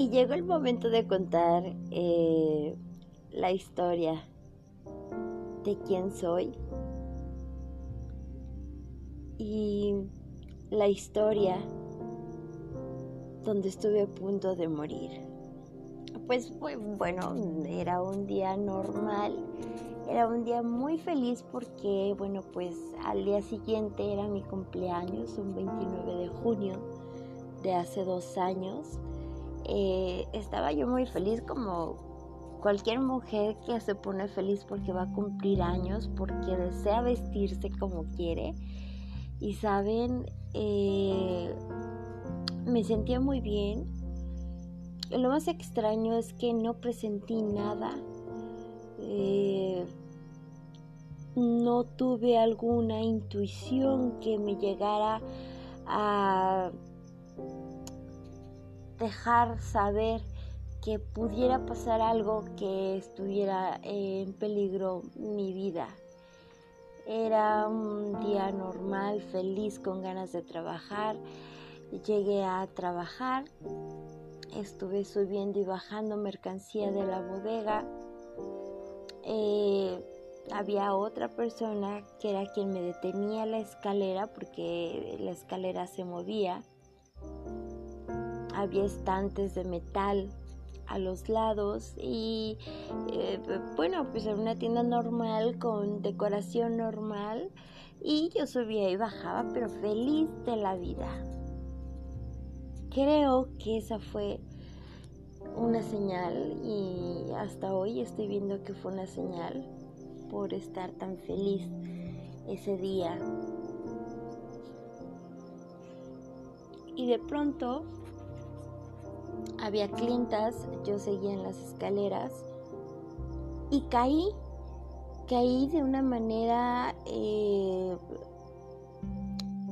Y llegó el momento de contar eh, la historia de quién soy y la historia donde estuve a punto de morir. Pues bueno, era un día normal, era un día muy feliz porque, bueno, pues al día siguiente era mi cumpleaños, un 29 de junio de hace dos años. Eh, estaba yo muy feliz como cualquier mujer que se pone feliz porque va a cumplir años, porque desea vestirse como quiere. Y saben, eh, me sentía muy bien. Lo más extraño es que no presentí nada. Eh, no tuve alguna intuición que me llegara a dejar saber que pudiera pasar algo que estuviera en peligro mi vida. Era un día normal, feliz, con ganas de trabajar. Llegué a trabajar, estuve subiendo y bajando mercancía de la bodega. Eh, había otra persona que era quien me detenía la escalera porque la escalera se movía. Había estantes de metal a los lados y eh, bueno pues era una tienda normal con decoración normal y yo subía y bajaba pero feliz de la vida. Creo que esa fue una señal y hasta hoy estoy viendo que fue una señal por estar tan feliz ese día. Y de pronto había clientas, yo seguía en las escaleras y caí, caí de una manera eh,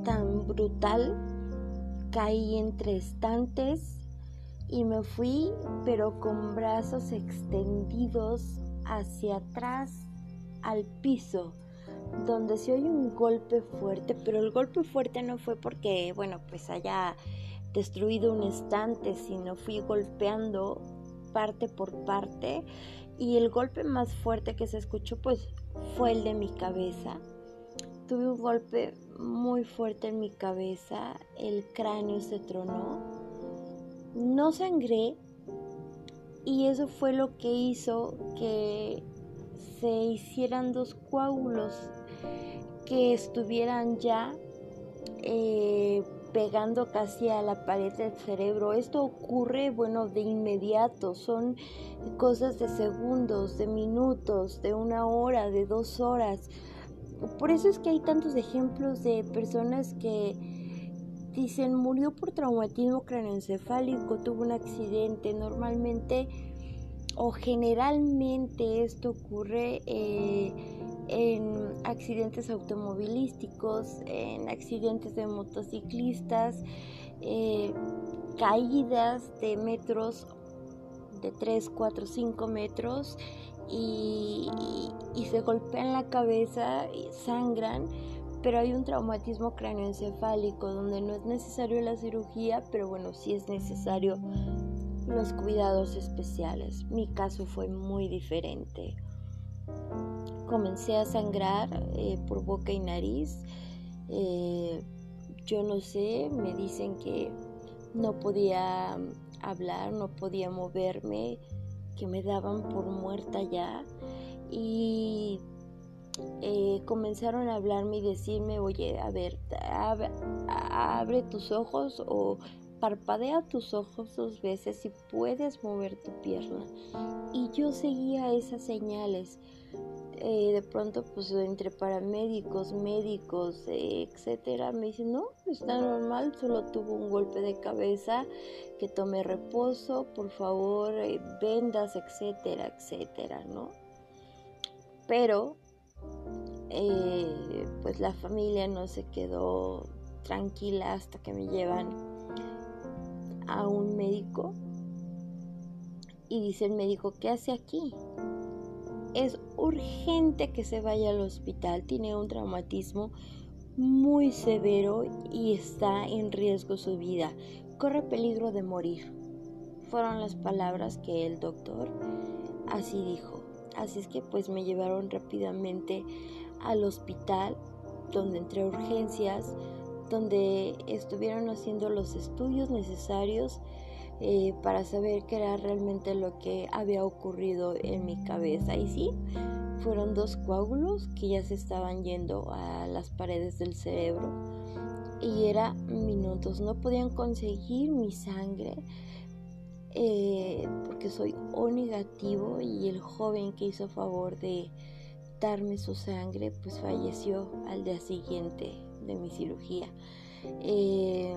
tan brutal, caí entre estantes y me fui pero con brazos extendidos hacia atrás al piso donde se oye un golpe fuerte, pero el golpe fuerte no fue porque, bueno, pues haya destruido un estante, sino fui golpeando parte por parte y el golpe más fuerte que se escuchó pues fue el de mi cabeza. Tuve un golpe muy fuerte en mi cabeza, el cráneo se tronó, no sangré y eso fue lo que hizo que se hicieran dos coágulos que estuvieran ya eh, pegando casi a la pared del cerebro. Esto ocurre, bueno, de inmediato, son cosas de segundos, de minutos, de una hora, de dos horas. Por eso es que hay tantos ejemplos de personas que dicen murió por traumatismo craneoencefálico, tuvo un accidente. Normalmente o generalmente esto ocurre eh, en accidentes automovilísticos, en accidentes de motociclistas, eh, caídas de metros de 3, 4, 5 metros y, se golpean la cabeza y sangran, pero hay un traumatismo cráneoencefálico donde no es necesario la cirugía, pero bueno, sí es necesario los cuidados especiales. Mi caso fue muy diferente comencé a sangrar eh, por boca y nariz. Eh, yo no sé, me dicen que no podía hablar, no podía moverme, que me daban por muerta ya. Y eh, comenzaron a hablarme y decirme, oye, a ver, abre tus ojos o parpadea tus ojos dos veces y puedes mover tu pierna. Y yo seguía esas señales. Eh, de pronto pues entre paramédicos, médicos, eh, etcétera, me dicen, no, está normal, solo tuvo un golpe de cabeza, que tome reposo, por favor, eh, vendas, etcétera, etcétera, ¿no? Pero, pues la familia no se quedó tranquila hasta que me llevan a un médico y dice el médico, ¿qué hace aquí? es urgente que se vaya al hospital. Tiene un traumatismo muy severo y está en riesgo su vida. Corre peligro de morir. fueron las palabras que el doctor así dijo. Así es que pues me llevaron rápidamente al hospital donde entré a urgencias, donde estuvieron haciendo los estudios necesarios eh, para saber qué era realmente lo que había ocurrido en mi cabeza. Y sí, fueron dos coágulos que ya se estaban yendo a las paredes del cerebro y era minutos, no podían conseguir mi sangre. Eh, porque soy O negativo y el joven que hizo favor de darme su sangre pues falleció al día siguiente de mi cirugía. Eh,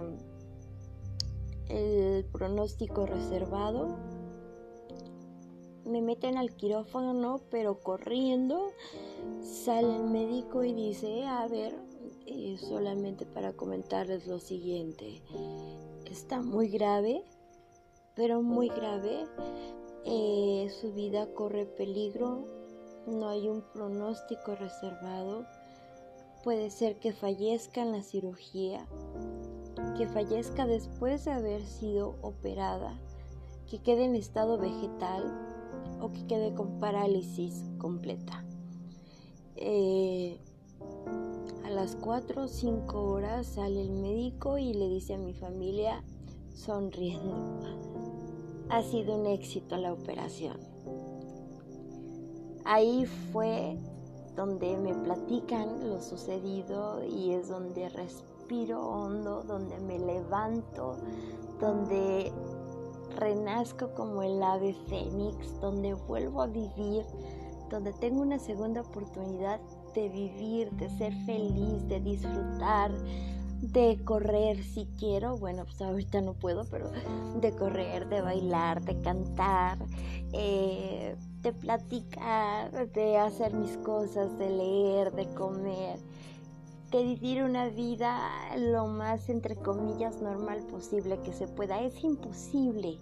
el pronóstico reservado. Me meten al quirófano, pero corriendo sale el médico y dice, a ver, eh, solamente para comentarles lo siguiente, está muy grave, pero muy grave, eh, su vida corre peligro, no hay un pronóstico reservado, puede ser que fallezca en la cirugía, que fallezca después de haber sido operada, que quede en estado vegetal o que quede con parálisis completa. Eh, a las 4 o 5 horas sale el médico y le dice a mi familia, sonriendo, ha sido un éxito la operación. Ahí fue donde me platican lo sucedido y es donde respiro hondo, donde me levanto, donde renazco como el ave fénix, donde vuelvo a vivir, donde tengo una segunda oportunidad de vivir, de ser feliz, de disfrutar, de correr si quiero, bueno, pues ahorita no puedo, pero de correr, de bailar, de cantar, eh, de platicar, de hacer mis cosas, de leer, de comer, de vivir una vida lo más, entre comillas, normal posible que se pueda. Es imposible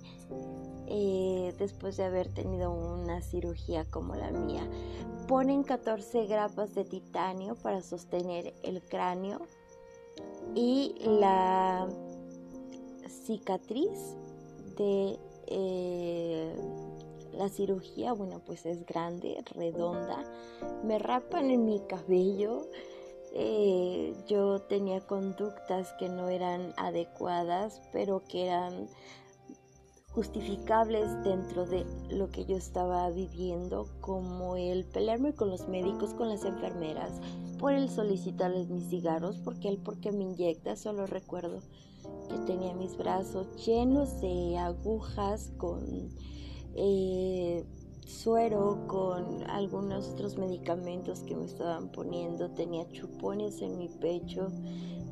eh, después de haber tenido una cirugía como la mía. Ponen 14 grapas de titanio para sostener el cráneo y la cicatriz de eh, la cirugía, bueno, pues es grande, redonda. Me rapan en mi cabello. Eh, yo tenía conductas que no eran adecuadas, pero que eran justificables dentro de lo que yo estaba viviendo, como el pelearme con los médicos, con las enfermeras, por el solicitarles mis cigarros, porque él porque me inyecta, solo recuerdo que tenía mis brazos llenos de agujas con eh, suero, con algunos otros medicamentos que me estaban poniendo, tenía chupones en mi pecho,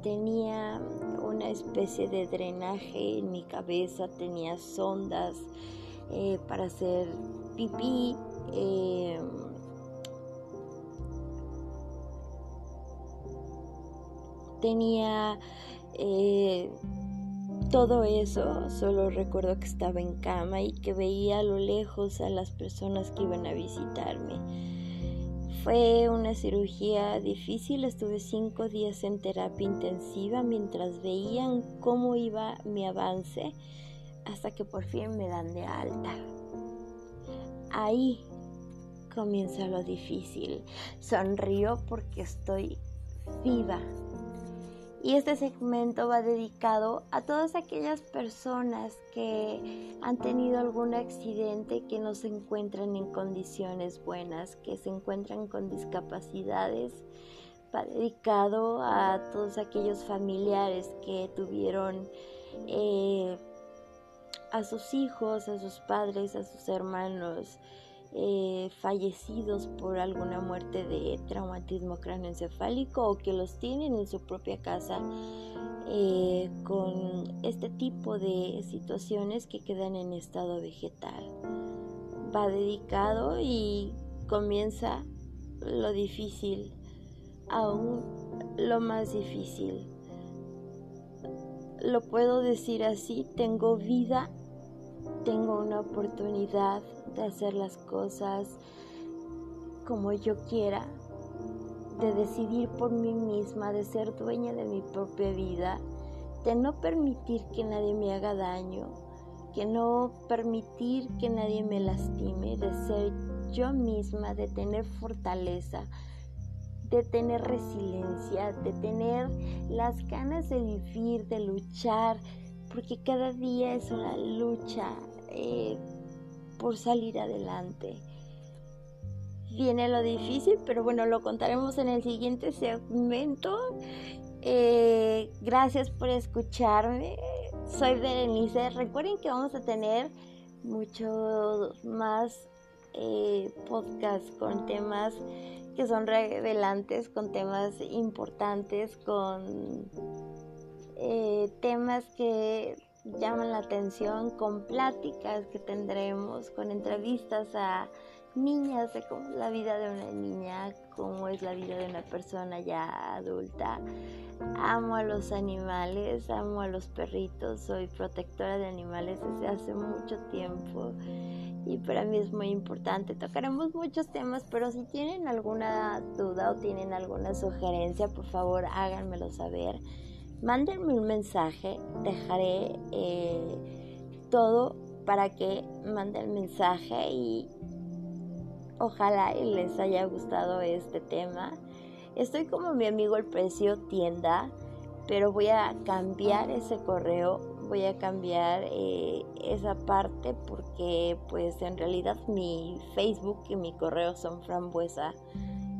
tenía una especie de drenaje en mi cabeza, tenía sondas eh, para hacer pipí. Eh, tenía eh, todo eso, solo recuerdo que estaba en cama y que veía a lo lejos a las personas que iban a visitarme. Fue una cirugía difícil, estuve cinco días en terapia intensiva mientras veían cómo iba mi avance hasta que por fin me dan de alta. Ahí comienza lo difícil. Sonrío porque estoy viva y este segmento va dedicado a todas aquellas personas que han tenido algún accidente, que no se encuentran en condiciones buenas, que se encuentran con discapacidades. Va dedicado a todos aquellos familiares que tuvieron eh, a sus hijos, a sus padres, a sus hermanos eh, fallecidos por alguna muerte de traumatismo cráneoencefálico o que los tienen en su propia casa eh, con este tipo de situaciones que quedan en estado vegetal. Va dedicado y comienza lo difícil, aún lo más difícil. Lo puedo decir así, tengo vida, tengo una oportunidad de hacer las cosas como yo quiera, de decidir por mí misma, de ser dueña de mi propia vida, de no permitir que nadie me haga daño, que no permitir que nadie me lastime, de ser yo misma, de tener fortaleza, de tener resiliencia, de tener las ganas de vivir, de luchar, porque cada día es una lucha eh, por salir adelante. Viene lo difícil, pero bueno, lo contaremos en el siguiente segmento. Eh, gracias por escucharme. Soy Berenice. Recuerden que vamos a tener muchos más eh, podcasts con temas que son revelantes, con temas importantes, con eh, temas que llaman la atención, con pláticas que tendremos, con entrevistas a niñas de cómo es la vida de una niña, cómo es la vida de una persona ya adulta. Amo a los animales, amo a los perritos, soy protectora de animales desde hace mucho tiempo y para mí es muy importante. Tocaremos muchos temas, pero si tienen alguna duda o tienen alguna sugerencia, por favor háganmelo saber. Mándenme un mensaje, dejaré eh, todo para que manden el mensaje y Ojalá les haya gustado este tema. Estoy como mi amigo el precio tienda, pero voy a cambiar ese correo, voy a cambiar eh, esa parte porque pues en realidad mi Facebook y mi correo son frambuesa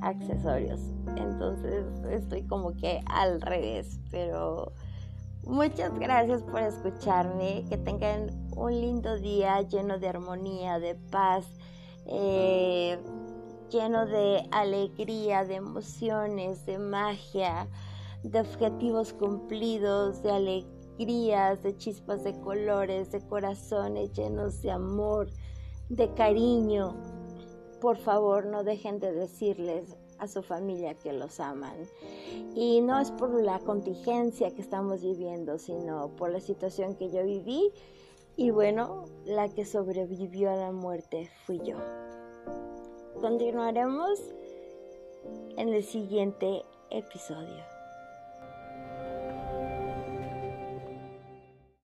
accesorios. Entonces estoy como que al revés, pero muchas gracias por escucharme, que tengan un lindo día lleno de armonía, de paz eh, lleno de alegría, de emociones, de magia, de objetivos cumplidos, de alegrías, de chispas de colores, de corazones llenos de amor, de cariño. Por favor, no dejen de decirles a su familia que los aman. Y no es por la contingencia que estamos viviendo, sino por la situación que yo viví y bueno, la que sobrevivió a la muerte fui yo. Continuaremos en el siguiente episodio.